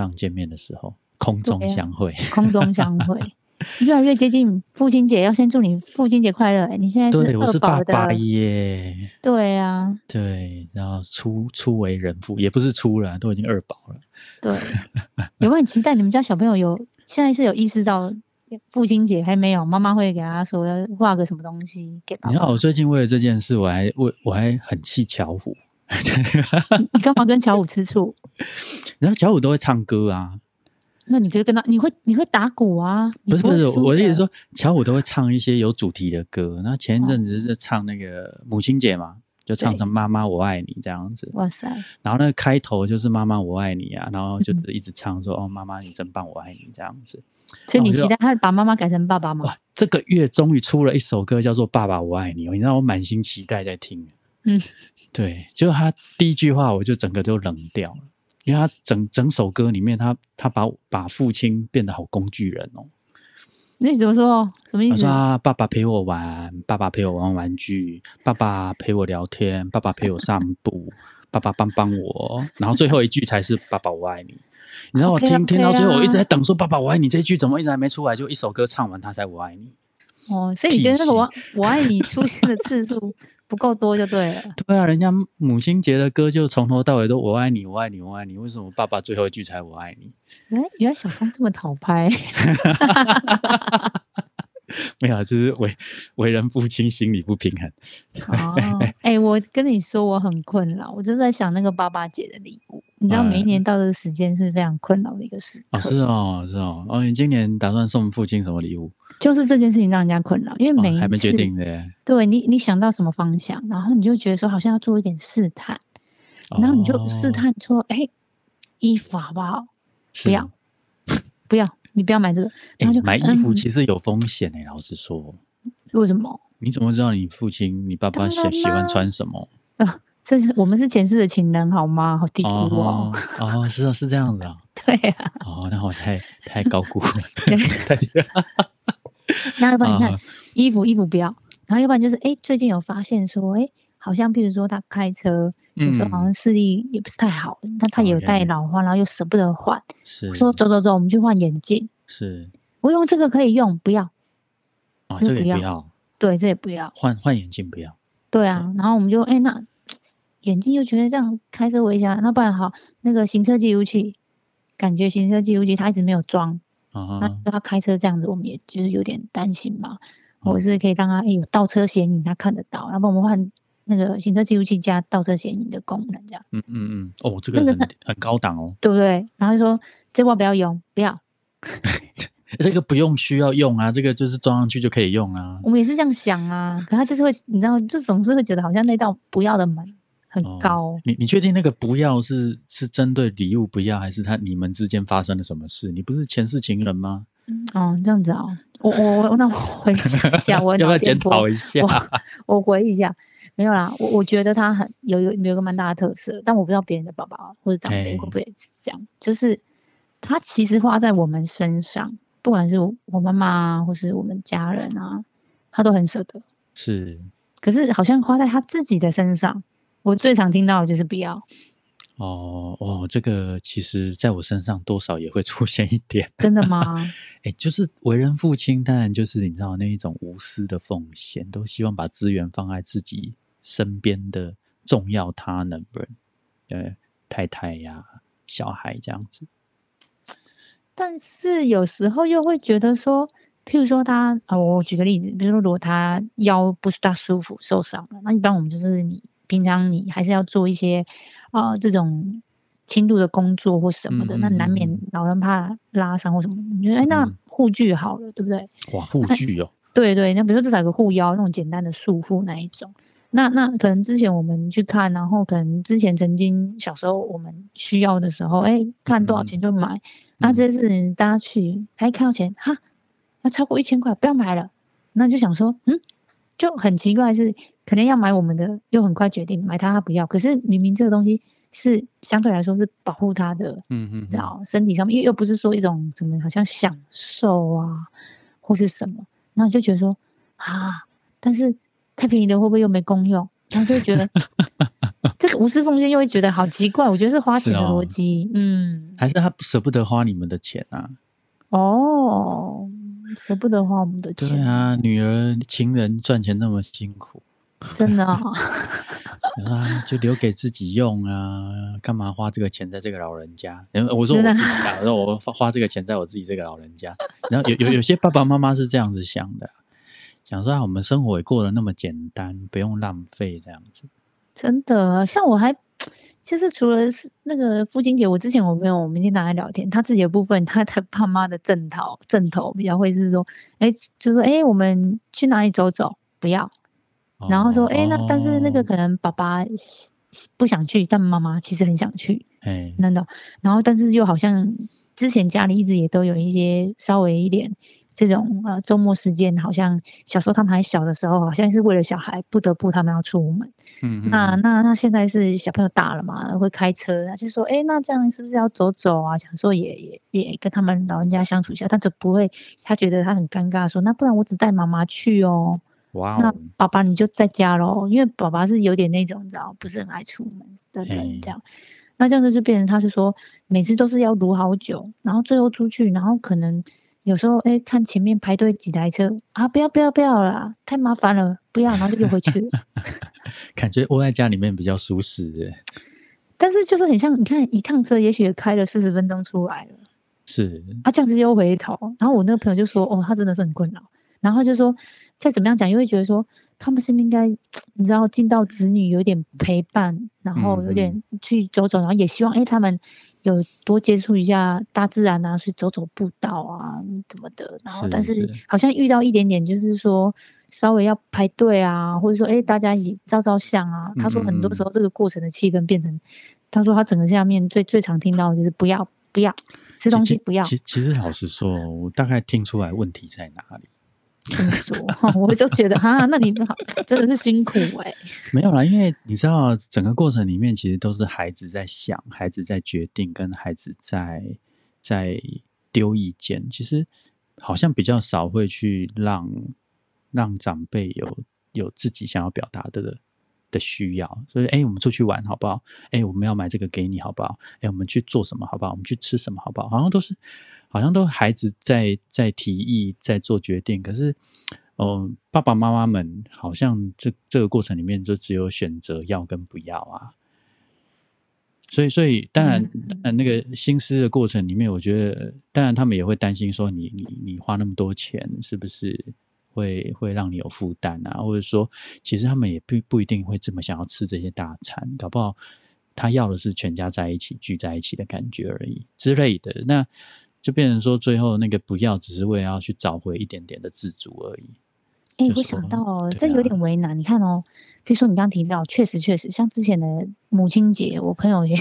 上见面的时候，空中相会。空中相会，越来越接近父亲节，要先祝你父亲节快乐。哎你现在对，我是二宝的，爸爸耶。对啊，对，然后初初为人父，也不是初了，都已经二宝了。对，有没有很期待你们家小朋友有现在是有意识到父亲节还没有？妈妈会给他说要画个什么东西给爸爸你看，我最近为了这件事，我还为我还很气巧虎。你干嘛跟巧虎吃醋？然后巧虎都会唱歌啊，那你可以跟他，你会你会打鼓啊？不是不是，我的意思说，巧虎都会唱一些有主题的歌。然后前一阵子是唱那个母亲节嘛，就唱成“妈妈我爱你”这样子。哇塞，然后那个开头就是“妈妈我爱你”啊，然后嗯就一直唱说“哦，妈妈你真棒，我爱你”这样子。所以你期待他把妈妈改成爸爸吗？哇，这个月终于出了一首歌叫做《爸爸我爱你》哦，你让我满心期待在听。嗯，对，就他第一句话我就整个就冷掉了，因为他整整首歌里面他他把把父亲变得好工具人哦。那你怎么说？什么意思他说？啊，爸爸陪我玩，爸爸陪我玩玩具，爸爸陪我聊天，爸爸陪我散步，爸爸帮帮我，然后最后一句才是“爸爸我爱你”。你知道我听听到最后，我一直啊在等说“爸爸我爱你”这句怎么一直还没出来？就一首歌唱完，他才“我爱你哦，所以你觉得那个屁我我爱你出现的次数不够多就对了。”。对啊，人家母亲节的歌就从头到尾都“我爱你，我爱你，我爱你”，为什么爸爸最后一句才“我爱你原来原来小芳这么讨拍，”？没有啊，这是为为人父亲心理不平衡。哦，哎、我跟你说我很困扰，我就在想那个爸爸节的礼物。你知道，每一年到这个时间是非常困扰的一个时刻，哦，是哦，是哦。哦，你今年打算送父亲什么礼物？就是这件事情让人家困扰，因为哦每一次、还没决定的。对你你想到什么方向，然后你就觉得说好像要做一点试探，然后你就试哦探说，哎、衣服好不好？不要，不要，你不要买这个，然后就、欸买衣服嗯其实有风险诶、老实说，为什么？你怎么知道你父亲、你爸爸喜喜欢穿什么？啊，这是我们是前世的情人好吗？好低估哦。哦哦，是啊，是这样子啊。对啊，哦，那我太太高估了 那要不然你看、啊衣服衣服不要，然后要不然就是哎，最近有发现说哎，好像譬如说他开车，有时候好像视力也不是太好，但他也有嗯 OK 带老花，然后又舍不得换，是说走走走，我们去换眼镜。是。我用这个可以用，不要，哦，这个也不不要。对，这也不要，换换眼镜，不要。对啊。然后我们就哎，那眼镜又觉得这样开车危险，那不然好，那个行车记录器，感觉行车记录器他一直没有装，那他开车这样子，我们也就是有点担心嘛，我是可以让他诶有倒车显影，他看得到，要不然我们换那个行车记录器加倒车显影的功能，这样嗯嗯嗯，哦，这个那个很很高档哦，对不对？然后就说这波不要用，不要，这个不用需要用啊，这个就是装上去就可以用啊。我们也是这样想啊，可他就是会，你知道，就总是会觉得好像那道不要的门很哦高，你你确定那个不要是是针对礼物不要，还是他你们之间发生了什么事？你不是前世情人吗？哦，这样子哦，我我我那我回想一下，我要不要检讨一下？我我回忆一下，没有啦，我我觉得他很有一个有一个蛮大的特色，但我不知道别人的爸爸或者长辈哎会不会是这样，就是他其实花在我们身上，不管是我我妈妈啊，或是我们家人啊，他都很舍得。是可是好像花在他自己的身上，我最常听到的就是不要，哦哦，这个其实在我身上多少也会出现一点。真的吗？哎，就是为人父亲，当然就是你知道那一种无私的奉献，都希望把资源放在自己身边的重要他人人，呃，太太呀、小孩这样子。但是有时候又会觉得说，譬如说他啊、我举个例子，比如说如果他腰不是大舒服受伤了，那一般我们就是你平常你还是要做一些啊、这种轻度的工作或什么的，那难免嗯老人怕拉伤或什么，你觉得哎，那嗯护具好了，对不对？哇，护具哦，对对，那比如说至少有个护腰那种简单的束缚那一种。那那可能之前我们去看，然后可能之前曾经小时候我们需要的时候，哎，看多少钱就买。那这次大家去，还看到钱，哈，要超过一千块，不要买了。那就想说，嗯，就很奇怪是，可能要买我们的，又很快决定买它，他不要。可是明明这个东西是相对来说是保护他的，嗯嗯，知道身体上面，又又不是说一种什么好像享受啊，或是什么，然后就觉得说啊，但是太便宜的会不会又没功用？然后就会觉得 这个无私奉献又会觉得好奇怪，我觉得是花钱的逻辑。嗯，还是他舍不得花你们的钱啊？哦，舍不得花我们的钱，对啊，女儿情人赚钱那么辛苦，真的啊，啊，就留给自己用啊，干嘛花这个钱在这个老人家？然后我说我自己啊，我说我花花这个钱在我自己这个老人家。然后有有有些爸爸妈妈是这样子想的，想说啊，我们生活也过得那么简单，不用浪费这样子。真的。像我还其实除了是那个父亲节，我之前我朋友我们经常在聊天，他自己的部分，他的爸妈的正头正头比较会是说，哎，就说哎，我们去哪里走走？不要，然后说，哎、那但是那个哦可能爸爸不想去，但妈妈其实很想去，哎，真的。然后但是又好像之前家里一直也都有一些稍微一点这种呃周末时间，好像小时候他们还小的时候，好像是为了小孩不得不他们要出门。嗯嗯那那那现在是小朋友大了嘛，会开车，他就说，哎，那这样是不是要走走啊？想说也也也跟他们老人家相处一下，但就不会，他觉得他很尴尬，说那不然我只带妈妈去哦。那哇那，爸爸你就在家喽，因为爸爸是有点那种你知道，不是很爱出门的嘿人，这样。那这样子就变成他就说，每次都是要撸好久，然后最后出去，然后可能有时候哎看前面排队几台车啊，不要不要不要啦，太麻烦了，不要，然后就又回去。了。感觉窝在家里面比较舒适的，但是就是很像，你看一趟车也许也开了四十分钟出来了，是。啊，这样子又回头，然后我那个朋友就说，哦，他真的是很困扰，然后就说再怎么样讲，又会觉得说他们是不是应该，你知道尽到子女有点陪伴，然后有点去走走，然后也希望哎他们有多接触一下大自然啊，去走走步道啊怎么的，然后但是是好像遇到一点点就是说稍微要排队啊，或者说哎大家一起照照相啊，他说很多时候这个过程的气氛变成，他说他整个下面最最常听到的就是不要不要吃东西不要。其其实老实说，我大概听出来问题在哪里。说，我就觉得哈，那你们好真的是辛苦哎、没有啦，因为你知道，整个过程里面其实都是孩子在想，孩子在决定，跟孩子在在丢意见。其实好像比较少会去让让长辈有有自己想要表达的的需要。所以，哎，我们出去玩好不好？哎，我们要买这个给你好不好？哎，我们去做什么好不好？我们去吃什么好不好？好像都是好像都孩子在在提议，在做决定，可是。哦，爸爸妈妈们好像这这个过程里面就只有选择要跟不要啊，所以所以当然，呃，那个心思的过程里面，我觉得当然他们也会担心说你你你花那么多钱是不是会会让你有负担啊，或者说其实他们也不不一定会这么想要吃这些大餐，搞不好他要的是全家在一起聚在一起的感觉而已之类的，那就变成说最后那个不要只是为了要去找回一点点的自主而已。哎、我想到哦，对这有啊点为难。你看哦，比如说你刚刚提到，确实确实，像之前的母亲节，我朋友也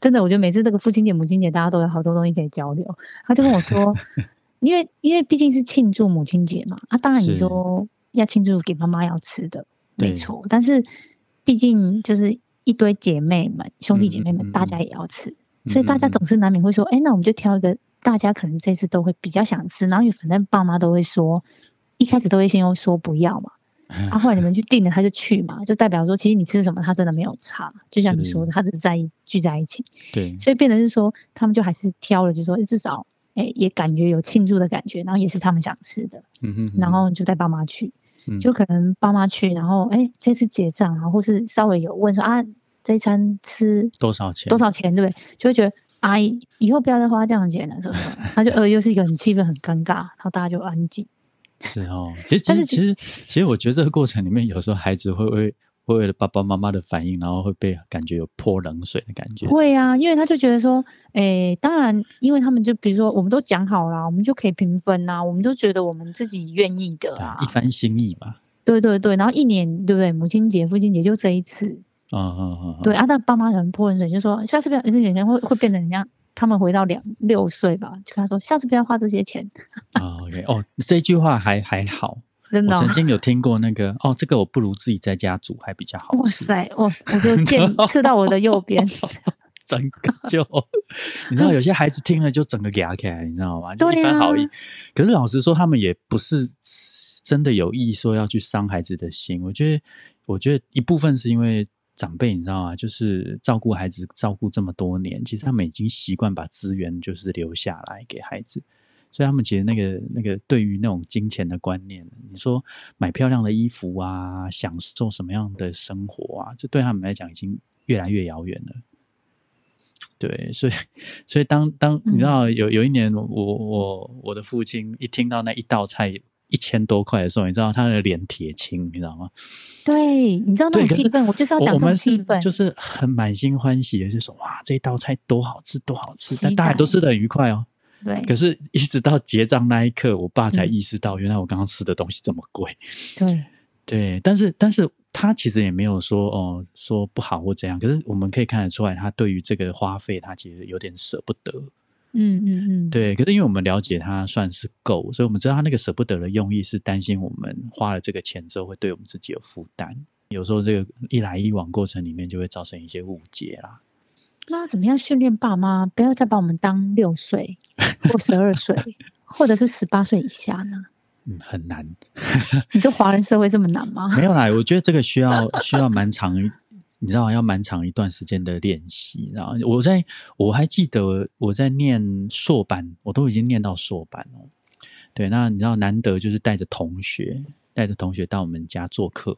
真的，我觉得每次这个父亲节、母亲节，大家都有好多东西可以交流。他就跟我说，因为因为毕竟是庆祝母亲节嘛，啊，当然你说要庆祝给妈妈要吃的，没错。但是毕竟就是一堆姐妹们、兄弟姐妹们，嗯嗯嗯大家也要吃，所以大家总是难免会说，哎，那我们就挑一个大家可能这次都会比较想吃，然后因为反正爸妈都会说，一开始都会先用说不要嘛。啊，后来你们去定了，他就去嘛，就代表说，其实你吃什么，他真的没有差。就像你是说的，他只是在意聚在一起，对，所以变成是说，他们就还是挑了，就说至少，哎，也感觉有庆祝的感觉，然后也是他们想吃的，嗯哼哼然后就带爸妈去，嗯就可能爸妈去，然后哎，这次结账然后，或是稍微有问说啊，这一餐吃多少钱？多少钱，对不对？就会觉得阿姨以后不要再花这样的钱了，是不是？他就呃，又是一个很气氛很尴尬，然后大家就安静。是哦，其实其实其实其实我觉得这个过程里面，有时候孩子会为会为了爸爸妈妈的反应，然后会被感觉有泼冷水的感觉。会啊，因为他就觉得说，诶，当然，因为他们就比如说，我们都讲好了，我们就可以平分呐、我们都觉得我们自己愿意的一番心意嘛。对对对，然后一年对不对？母亲节、父亲节就这一次，嗯嗯嗯，对啊，但爸妈可能泼冷水，就说下次不要，而且可能会会变成人家他们回到两六岁吧，就跟他说，下次不要花这些钱，啊，OK，哦，这句话还还好。真的哦、我曾经有听过那个，哦，这个我不如自己在家煮还比较好吃。哇塞，我我就见 刺到我的右边，整个就，你知道，有些孩子听了就整个牙起来，你知道吗？就对一番好意。啊可是老实说，他们也不是真的有意说要去伤孩子的心。我觉得，我觉得一部分是因为长辈，你知道吗？就是照顾孩子照顾这么多年，其实他们已经习惯把资源就是留下来给孩子，所以他们其实那个那个对于那种金钱的观念，你说买漂亮的衣服啊，享受什么样的生活啊，这对他们来讲已经越来越遥远了。对，所以所以当当你知道有有一年，我我我的父亲一听到那一道菜一千多块的时候，你知道他的脸铁青，你知道吗？对，你知道那种气氛，我就是要讲这种气氛，就是很满心欢喜的，就说哇，这一道菜多好吃，多好吃，但大家都吃的很愉快哦。对，可是一直到结账那一刻，我爸才意识到，原来我刚刚吃的东西这么贵。对对，但是但是。他其实也没有说哦，说不好或怎样，可是我们可以看得出来，他对于这个花费，他其实有点舍不得。嗯嗯嗯，对。可是因为我们了解他算是够，所以我们知道他那个舍不得的用意是担心我们花了这个钱之后会对我们自己有负担。有时候这个一来一往过程里面就会造成一些误解啦。那怎么样训练爸妈不要再把我们当六岁 或十二岁，或者是十八岁以下呢？嗯，很难。你说华人社会这么难吗？没有啦，我觉得这个需要需要蛮长，你知道，要蛮长一段时间的练习。然后我在我还记得我在念硕班，我都已经念到硕班哦。对，那你知道，难得就是带着同学，带着同学到我们家做客，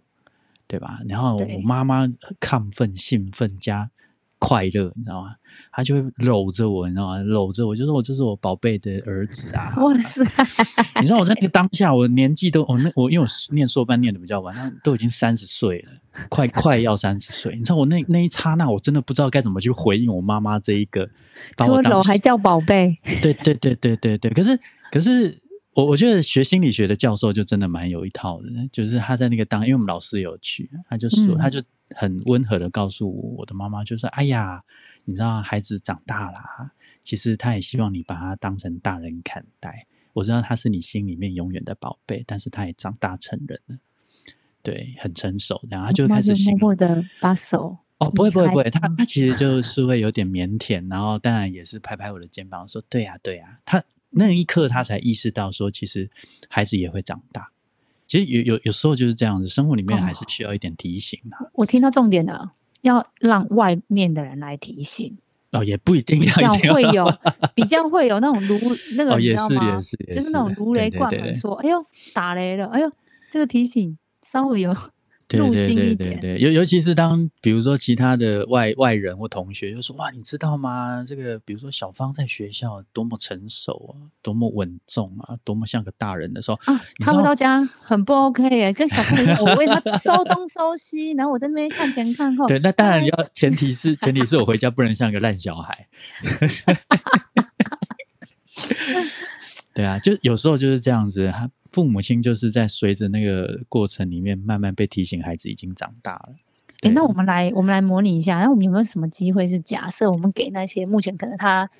对吧？然后我妈妈亢奋、兴奋加快乐，你知道吗？他就会搂着我，你知道吗？搂着我，就说我这是我宝贝的儿子啊！哇塞！你知道我在那个当下，我年纪都，我那我因为我念硕班念的比较晚，那都已经三十岁了，快快要三十岁。你知道我那那一刹那，我真的不知道该怎么去回应我妈妈这一个。说搂还叫宝贝？对对对对对对。可是可是，我我觉得学心理学的教授就真的蛮有一套的，就是他在那个当，因为我们老师有去，他就说，他就很温和的告诉我，我的妈妈就说：“哎呀。”你知道孩子长大啦，其实他也希望你把他当成大人看待。我知道他是你心里面永远的宝贝，但是他也长大成人了，对，很成熟。然后他就开始默默的把手哦，不会不会不会，他他其实就是会有点腼腆，然后当然也是拍拍我的肩膀说：“对呀对呀。”他那一刻他才意识到说，其实孩子也会长大。其实有有有时候就是这样子，生活里面还是需要一点提醒的。我听到重点了。要让外面的人来提醒哦，也不一定要会有 比较会有那种如那个，你知道吗？就是那种如雷贯耳说：“哎呦，打雷了！哎呦，这个提醒稍微有。”对对对对对，尤尤其是当比如说其他的外外人或同学就说哇，你知道吗？这个比如说小芳在学校多么成熟啊，多么稳重啊，多么像个大人的时候啊，他回到家很不 OK 耶，跟小朋友 我为他收东收西，然后我在那边看前看后。对，那当然要前提是 前提是我回家不能像个烂小孩。对啊，就有时候就是这样子，他。父母亲就是在随着那个过程里面，慢慢被提醒，孩子已经长大了。哎，那我们来，我们来模拟一下，那我们有没有什么机会是假设我们给那些目前可能他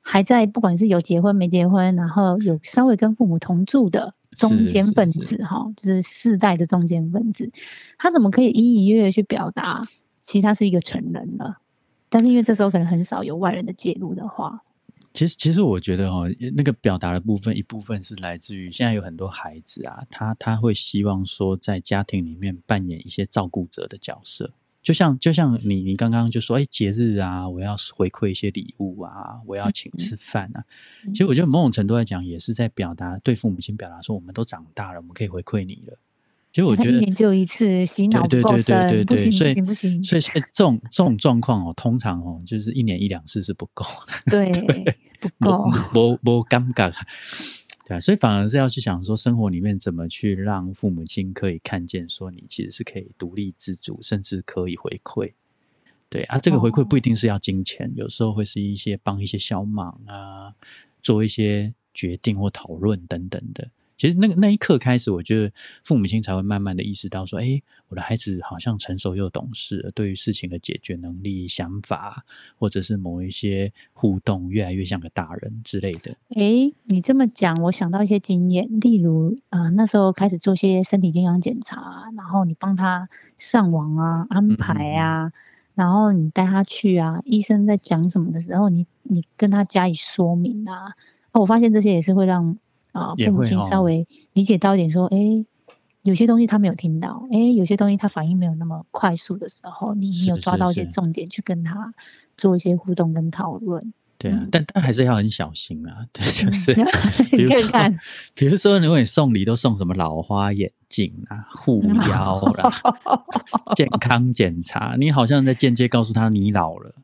还在，不管是有结婚没结婚，然后有稍微跟父母同住的中间分子，哈，就是世代的中间分子，他怎么可以隐隐约约去表达，其实他是一个成人了，但是因为这时候可能很少有外人的介入的话。其实，其实我觉得哈，那个表达的部分，一部分是来自于现在有很多孩子啊，他他会希望说，在家庭里面扮演一些照顾者的角色，就像就像你你刚刚就说，哎，节日啊，我要回馈一些礼物啊，我要请吃饭啊。其实我觉得某种程度来讲，也是在表达对父母亲表达说，我们都长大了，我们可以回馈你了。其实我觉得一年就一次洗脑不够深，不行不行不行。所以这种这种状况哦，通常哦，就是一年一两次是不够的。对，不够，不不尴尬。对啊，所以反而是要去想说，生活里面怎么去让父母亲可以看见，说你其实是可以独立自主，甚至可以回馈。对啊，这个回馈不一定是要金钱，有时候会是一些帮一些小忙啊，做一些决定或讨论等等的。其实那个那一刻开始，我觉得父母亲才会慢慢的意识到说，哎，我的孩子好像成熟又懂事，对于事情的解决能力、想法，或者是某一些互动，越来越像个大人之类的。哎，你这么讲，我想到一些经验，例如啊，那时候开始做些身体健康检查，然后你帮他上网啊、安排啊，然后你带他去啊，医生在讲什么的时候，你你跟他加以说明啊，我发现这些也是会让。啊，父母亲稍微理解到一点，说，哎，有些东西他没有听到，哎，有些东西他反应没有那么快速的时候，你你有抓到一些重点去跟他做一些互动跟讨论。对啊，但但还是要很小心啊。对，就是你看看，比如说，如果你送礼都送什么老花眼镜啊、护 腰啦、健康检查，你好像在间接告诉他你老了。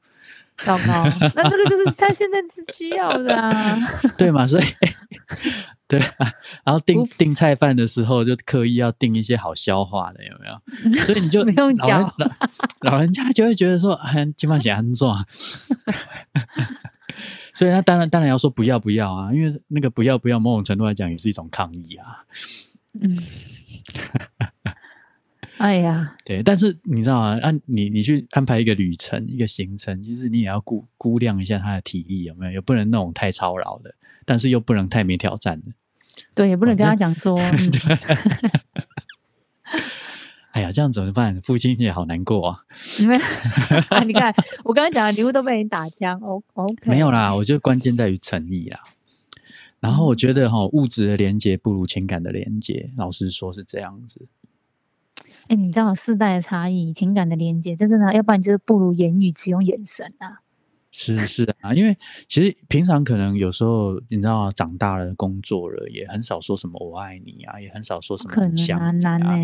糟糕，那这个就是他现在是需要的啊。对嘛？所以 对啊，然后订订菜饭的时候就刻意要订一些好消化的，有没有？所以你就不用讲，老人家就会觉得说，今晚写安坐。所以他当然当然要说不要不要啊，因为那个不要不要，某种程度来讲也是一种抗议啊。嗯，哎呀，对，但是你知道啊，按你你去安排一个旅程一个行程，其实你也要估估量一下他的体力有没有，也不能那种太操劳的，但是又不能太没挑战的。对，也不能跟他讲说。哎呀，这样怎么办？父亲也好难过啊！因为你看，我刚刚讲的礼物都被你打枪。O OK，没有啦，我觉得关键在于诚意啦。然后我觉得哈，物质的连接不如情感的连接，老实说是这样子。哎，你知道世代的差异，情感的连接，真正的，要不然就是不如言语，只用眼神啊。是是啊，因为其实平常可能有时候你知道，长大了工作了，也很少说什么我爱你啊，也很少说什么想难啊。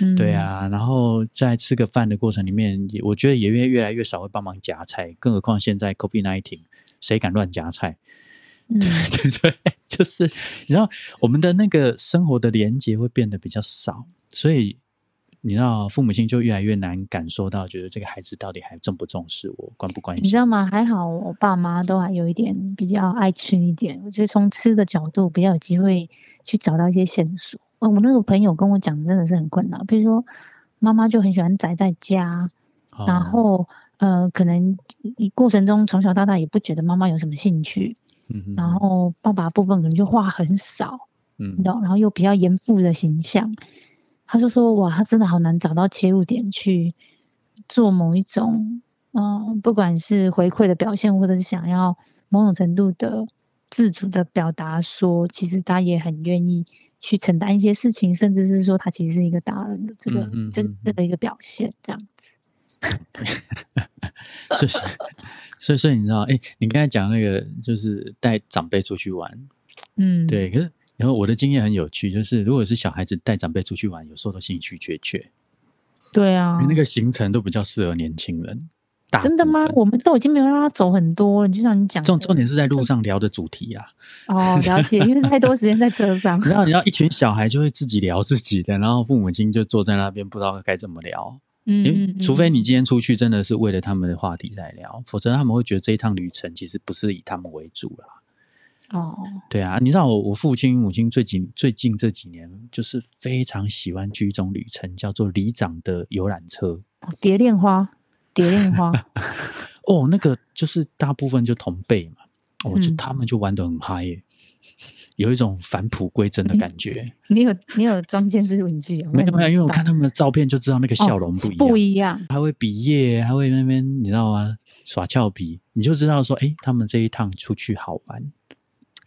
嗯，对啊，然后在吃个饭的过程里面，我觉得也越越来越少会帮忙夹菜，更何况现在 COVID nineteen，谁敢乱夹菜？嗯，对对，就是你知道，我们的那个生活的连接会变得比较少，所以。你知道，父母亲就越来越难感受到，觉得这个孩子到底还重不重视我，关不关心？你知道吗？还好我爸妈都还有一点比较爱吃一点，我觉得从吃的角度比较有机会去找到一些线索。哦，我那个朋友跟我讲，真的是很困难。比如说，妈妈就很喜欢宅在家，然后呃，可能过程中从小到大也不觉得妈妈有什么兴趣，嗯，然后爸爸部分可能就话很少，嗯，然后又比较严父的形象。他就说：“哇，他真的好难找到切入点去做某一种，嗯，不管是回馈的表现，或者是想要某种程度的自主的表达，说其实他也很愿意去承担一些事情，甚至是说他其实是一个大人的这个这这个一个表现，这样子。所以，所以，所以你知道，哎，你刚才讲那个就是带长辈出去玩，嗯，对，可是。”然后我的经验很有趣，就是如果是小孩子带长辈出去玩，有时候都兴趣缺缺。对啊，因为那个行程都比较适合年轻人。真的吗？我们都已经没有让他走很多了，就像你讲，重重点是在路上聊的主题啊。哦，了解，因为太多时间在车上。然后你要一群小孩就会自己聊自己的，然后父母亲就坐在那边不知道该怎么聊。嗯，除非你今天出去真的是为了他们的话题在聊，否则他们会觉得这一趟旅程其实不是以他们为主了。哦，对啊，你知道我我父亲母亲最近最近这几年就是非常喜欢去一种旅程，叫做里长的游览车。蝶恋花，蝶恋花。哦，那个就是大部分就同辈嘛，哦，就他们就玩的很嗨耶，有一种返璞归真的感觉。你有你有装监视录影机？没有没有，因为我看他们的照片就知道那个笑容不一样，不一样，还会比耶，还会那边你知道吗？耍俏皮，你就知道说，哎，他们这一趟出去好玩。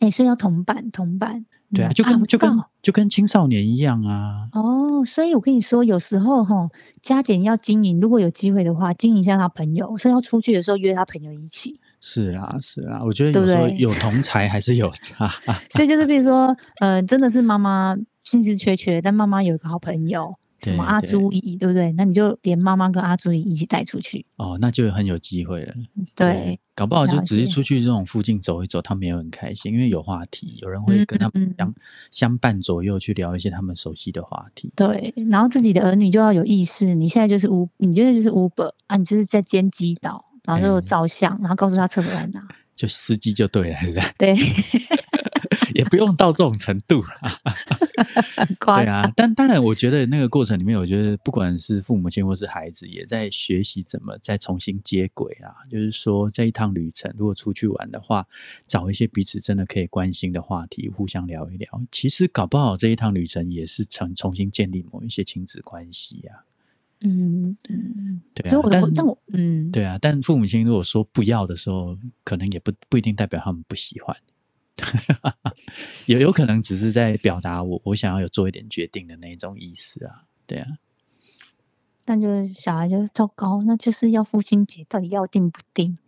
哎，所以要同伴，同伴，对啊，就跟就跟就跟青少年一样啊。哦，所以我跟你说，有时候哈，加减要经营，如果有机会的话，经营一下他朋友，所以要出去的时候约他朋友一起。是啊，是啊，我觉得有时候有同才还是有差。所以就是，比如说，呃，真的是妈妈兴致缺缺，但妈妈有一个好朋友。什么阿朱姨，对不对？那你就连妈妈跟阿朱姨一起带出去哦，那就很有机会了。对，搞不好就只是出去这种附近走一走，他们也很开心，因为有话题，有人会跟他们相相伴左右去聊一些他们熟悉的话题。对，然后自己的儿女就要有意识，你现在就是乌，你现在就是 Uber 啊，你就是在兼机岛，然后就照相，然后告诉他厕所在哪，就司机就对了，是吧？对。也不用到这种程度，对啊。但当然，我觉得那个过程里面，我觉得不管是父母亲或是孩子，也在学习怎么再重新接轨啊。就是说，这一趟旅程，如果出去玩的话，找一些彼此真的可以关心的话题，互相聊一聊。其实搞不好这一趟旅程也是重重新建立某一些亲子关系啊。嗯嗯，对啊。但但我嗯，对啊。但父母亲如果说不要的时候，可能也不不一定代表他们不喜欢。有有可能只是在表达我我想要有做一点决定的那种意思啊，对啊。但就是小孩就糟糕，那就是要父亲节到底要定不定？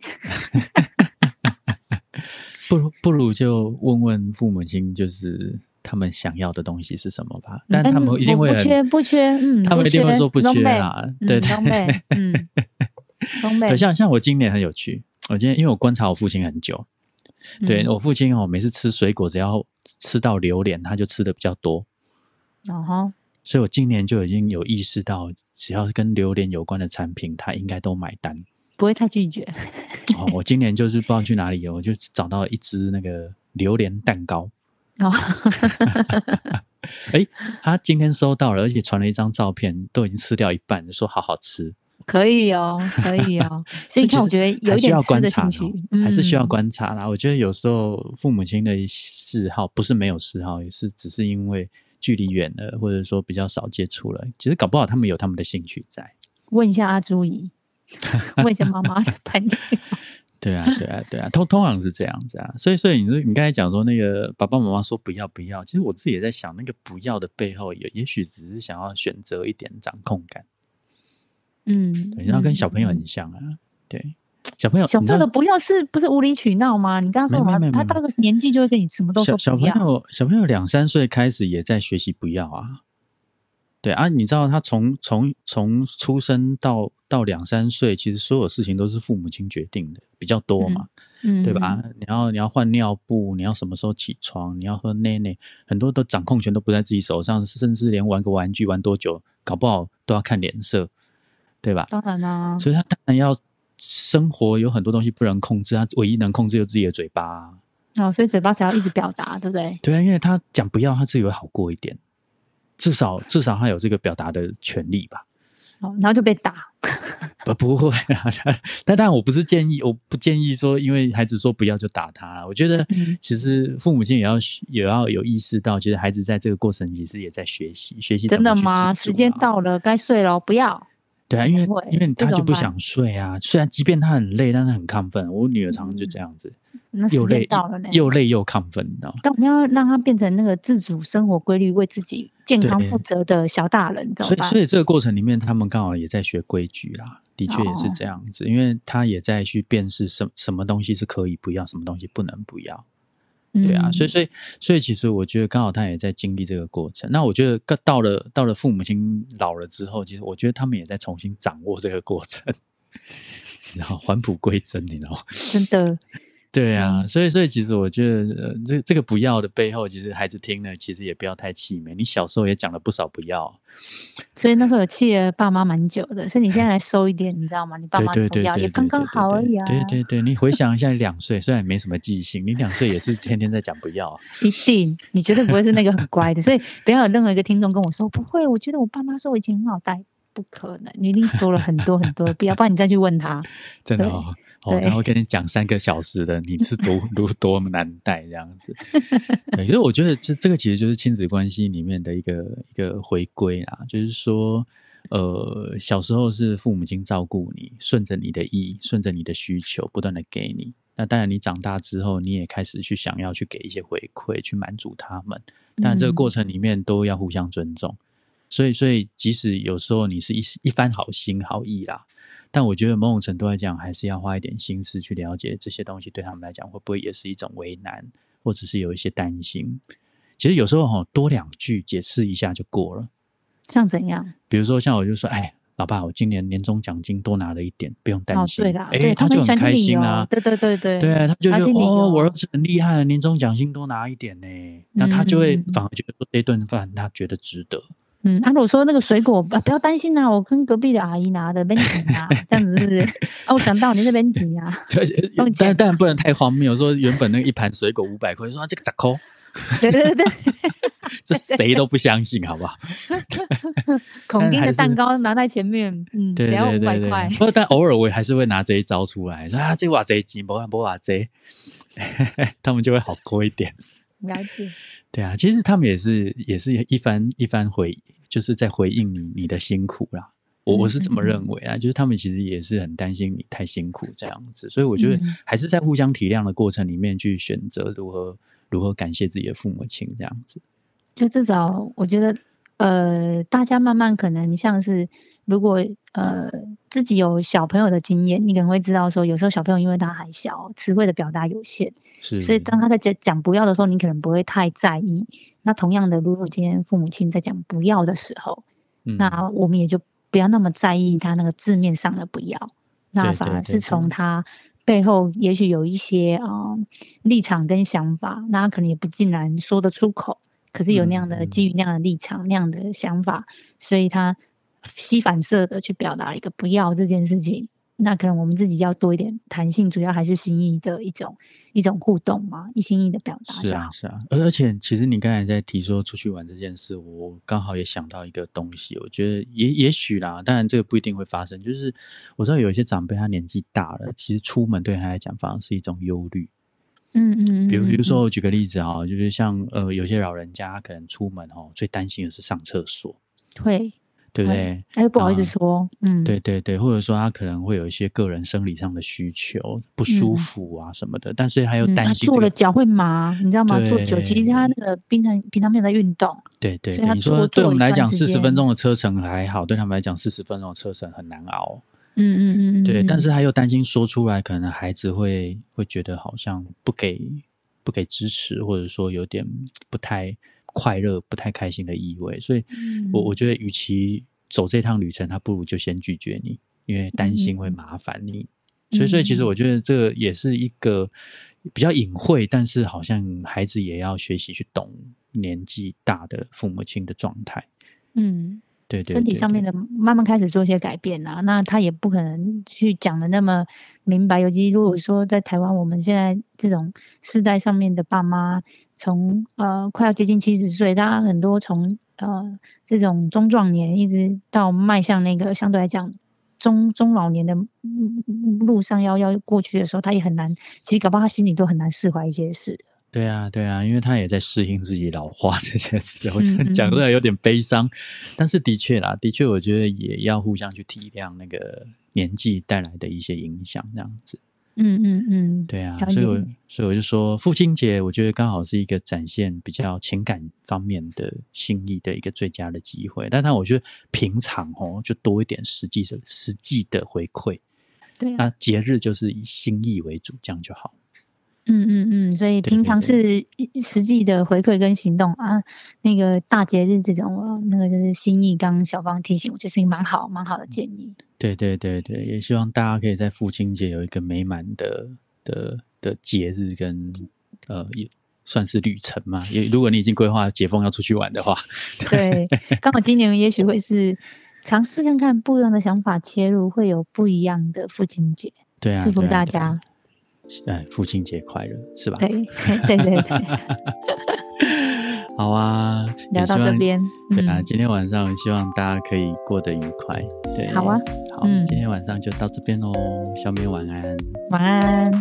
不如不如就问问父母亲，就是他们想要的东西是什么吧。但他们一定会不缺不缺，嗯，他们一定会说不缺啦，对对对，嗯，对，像像我今年很有趣，我今天因为我观察我父亲很久，对我父亲哦，每次吃水果只要吃到榴莲，他就吃的比较多，哦哈。所以我今年就已经有意识到，只要跟榴莲有关的产品，他应该都买单，不会太拒绝。哦，我今年就是不知道去哪里，我就找到一只那个榴莲蛋糕。哦，哎，他今天收到了，而且传了一张照片，都已经吃掉一半，说好好吃。可以哦，可以哦。所以，我觉得有点吃的兴趣，还是需要观察啦。我觉得有时候父母亲的嗜好不是没有嗜好，也是只是因为。距离远了，或者说比较少接触了，其实搞不好他们有他们的兴趣在。问一下阿朱姨，问一下妈妈的朋友。对啊，对啊，对啊，通通常是这样子啊。所以，所以你说你刚才讲说那个爸爸妈妈说不要不要，其实我自己也在想，那个不要的背后，也也许只是想要选择一点掌控感。嗯，对，然后跟小朋友很像啊，对。小朋友，小朋友的不要是不是无理取闹吗？你刚刚说什么？他到那个年纪就会跟你什么都说小朋友，小朋友两三岁开始也在学习不要啊。对啊，你知道他从从从出生到到两三岁，其实所有事情都是父母亲决定的，比较多嘛，嗯，对吧？你要你要换尿布，你要什么时候起床，你要喝奶奶，很多的掌控权都不在自己手上，甚至连玩个玩具玩多久，搞不好都要看脸色，对吧？当然啦，所以他当然要。生活有很多东西不能控制，他唯一能控制就自己的嘴巴。哦，所以嘴巴才要一直表达，对不对？对啊，因为他讲不要，他自己会好过一点，至少至少他有这个表达的权利吧。哦，然后就被打。不不会啊，但但我不是建议，我不建议说，因为孩子说不要就打他了。我觉得其实父母亲也要也要有意识到，其实孩子在这个过程其实也在学习学习。真的吗？时间到了，该睡了，不要。对啊，因为因为他就不想睡啊。虽然即便他很累，但是很亢奋。我女儿常常就这样子，又累又累又亢奋，你知道吗？但我们要让他变成那个自主生活规律、为自己健康负责的小大人，知道所以，所以这个过程里面，他们刚好也在学规矩啦。的确也是这样子，因为他也在去辨识什什么东西是可以不要，什么东西不能不要。对啊，所以所以所以，其实我觉得刚好他也在经历这个过程。那我觉得到了到了父母亲老了之后，其实我觉得他们也在重新掌握这个过程，然后返璞归真，你知道吗？真的。对啊，所以所以其实我觉得，这这个不要的背后，其实孩子听了，其实也不要太气馁。你小时候也讲了不少不要，所以那时候有气了爸妈蛮久的。所以你现在来收一点，你知道吗？你爸妈不要也刚刚好而已啊。对对对，你回想一下，两岁虽然没什么记性，你两岁也是天天在讲不要。一定，你绝对不会是那个很乖的。所以不要有任何一个听众跟我说不会，我觉得我爸妈说我以前很好带，不可能，你一定说了很多很多，不要，不然你再去问他。真的哦。哦，然后跟你讲三个小时的，你是多 多多么难带这样子。对，所以我觉得这这个其实就是亲子关系里面的一个一个回归啦，就是说，呃，小时候是父母亲照顾你，顺着你的意，顺着你的需求，不断的给你。那当然，你长大之后，你也开始去想要去给一些回馈，去满足他们。但这个过程里面都要互相尊重。所以，所以即使有时候你是一一番好心好意啦。但我觉得某种程度来讲，还是要花一点心思去了解这些东西，对他们来讲会不会也是一种为难，或者是有一些担心。其实有时候哈，多两句解释一下就过了。像怎样？比如说像我就说，哎，老爸，我今年年终奖金多拿了一点，不用担心。对啦，哎，他就很开心啊。对对对对，对啊，他就觉得哦，我儿子很厉害，年终奖金多拿一点呢，那他就会反而觉得说这顿饭他觉得值得。嗯，啊，我说那个水果啊，不要担心呐，我跟隔壁的阿姨拿的边挤啊，这样子是不是？啊，我想到你那边挤啊，但但不能太荒谬。说原本那一盘水果五百块，说这个咋抠？对对对，这谁都不相信，好不好？孔丁的蛋糕拿在前面，嗯，只要五百块。不过但偶尔我还是会拿这一招出来，说啊，这瓦贼挤，不玩不瓦贼，他们就会好过一点。了解。对啊，其实他们也是也是一番一番回。就是在回应你你的辛苦啦，我我是这么认为啊，就是他们其实也是很担心你太辛苦这样子，所以我觉得还是在互相体谅的过程里面去选择如何如何感谢自己的父母亲这样子。就至少我觉得，呃，大家慢慢可能像是，如果呃自己有小朋友的经验，你可能会知道说，有时候小朋友因为他还小，词汇的表达有限，是，所以当他在讲讲不要的时候，你可能不会太在意。那同样的，如果今天父母亲在讲不要的时候，那我们也就不要那么在意他那个字面上的不要，那反而是从他背后也许有一些啊立场跟想法，那他可能也不尽然说得出口。可是有那样的基于那样的立场、那样的想法，所以他吸反射的去表达一个不要这件事情。那可能我们自己要多一点弹性，主要还是心意的一种一种互动嘛，一心意的表达。是啊，是啊。而而且，其实你刚才在提说出去玩这件事，我刚好也想到一个东西，我觉得也也许啦，当然这个不一定会发生。就是我知道有一些长辈他年纪大了，其实出门对他来讲反而是一种忧虑。嗯嗯，比如比如说，我举个例子哈，就是像呃，有些老人家可能出门哦，最担心的是上厕所，会，对不对？哎，不好意思说，嗯，对对对，或者说他可能会有一些个人生理上的需求，不舒服啊什么的，但是他又担心坐了脚会麻，你知道吗？坐久，其实他那个平常平常没有在运动，对对，你说对我们来讲四十分钟的车程还好，对他们来讲四十分钟的车程很难熬。嗯嗯嗯，对，但是他又担心说出来，可能孩子会会觉得好像不给不给支持，或者说有点不太快乐、不太开心的意味。所以，我我觉得，与其走这趟旅程，他不如就先拒绝你，因为担心会麻烦你。所以，所以其实我觉得这个也是一个比较隐晦，但是好像孩子也要学习去懂年纪大的父母亲的状态。嗯。对对，身体上面的慢慢开始做一些改变啊，那他也不可能去讲的那么明白。尤其如果说在台湾，我们现在这种世代上面的爸妈，从呃快要接近七十岁，大家很多从呃这种中壮年一直到迈向那个相对来讲中中老年的路上要要过去的时候，他也很难，其实搞不好他心里都很难释怀一些事。对啊，对啊，因为他也在适应自己老化这件事，我讲出来有点悲伤，但是的确啦，的确，我觉得也要互相去体谅那个年纪带来的一些影响，这样子。嗯嗯嗯，对啊，所以我所以我就说，父亲节我觉得刚好是一个展现比较情感方面的心意的一个最佳的机会，但但我觉得平常哦，就多一点实际的实际的回馈。对，那节日就是以心意为主，这样就好。嗯嗯嗯，所以平常是实际的回馈跟行动啊，那个大节日这种，那个就是心意。刚小芳提醒，我觉得是一个蛮好蛮好的建议。对对对对，也希望大家可以在父亲节有一个美满的的的节日，跟呃也算是旅程嘛。也如果你已经规划解封要出去玩的话，对，刚好今年也许会是尝试看看不一样的想法切入，会有不一样的父亲节。对啊，祝福大家。哎，父亲节快乐，是吧？对，对 对对。好啊，聊到这边，对啊，今天晚上希望大家可以过得愉快。对，好啊，好，今天晚上就到这边喽，小美晚安，晚安。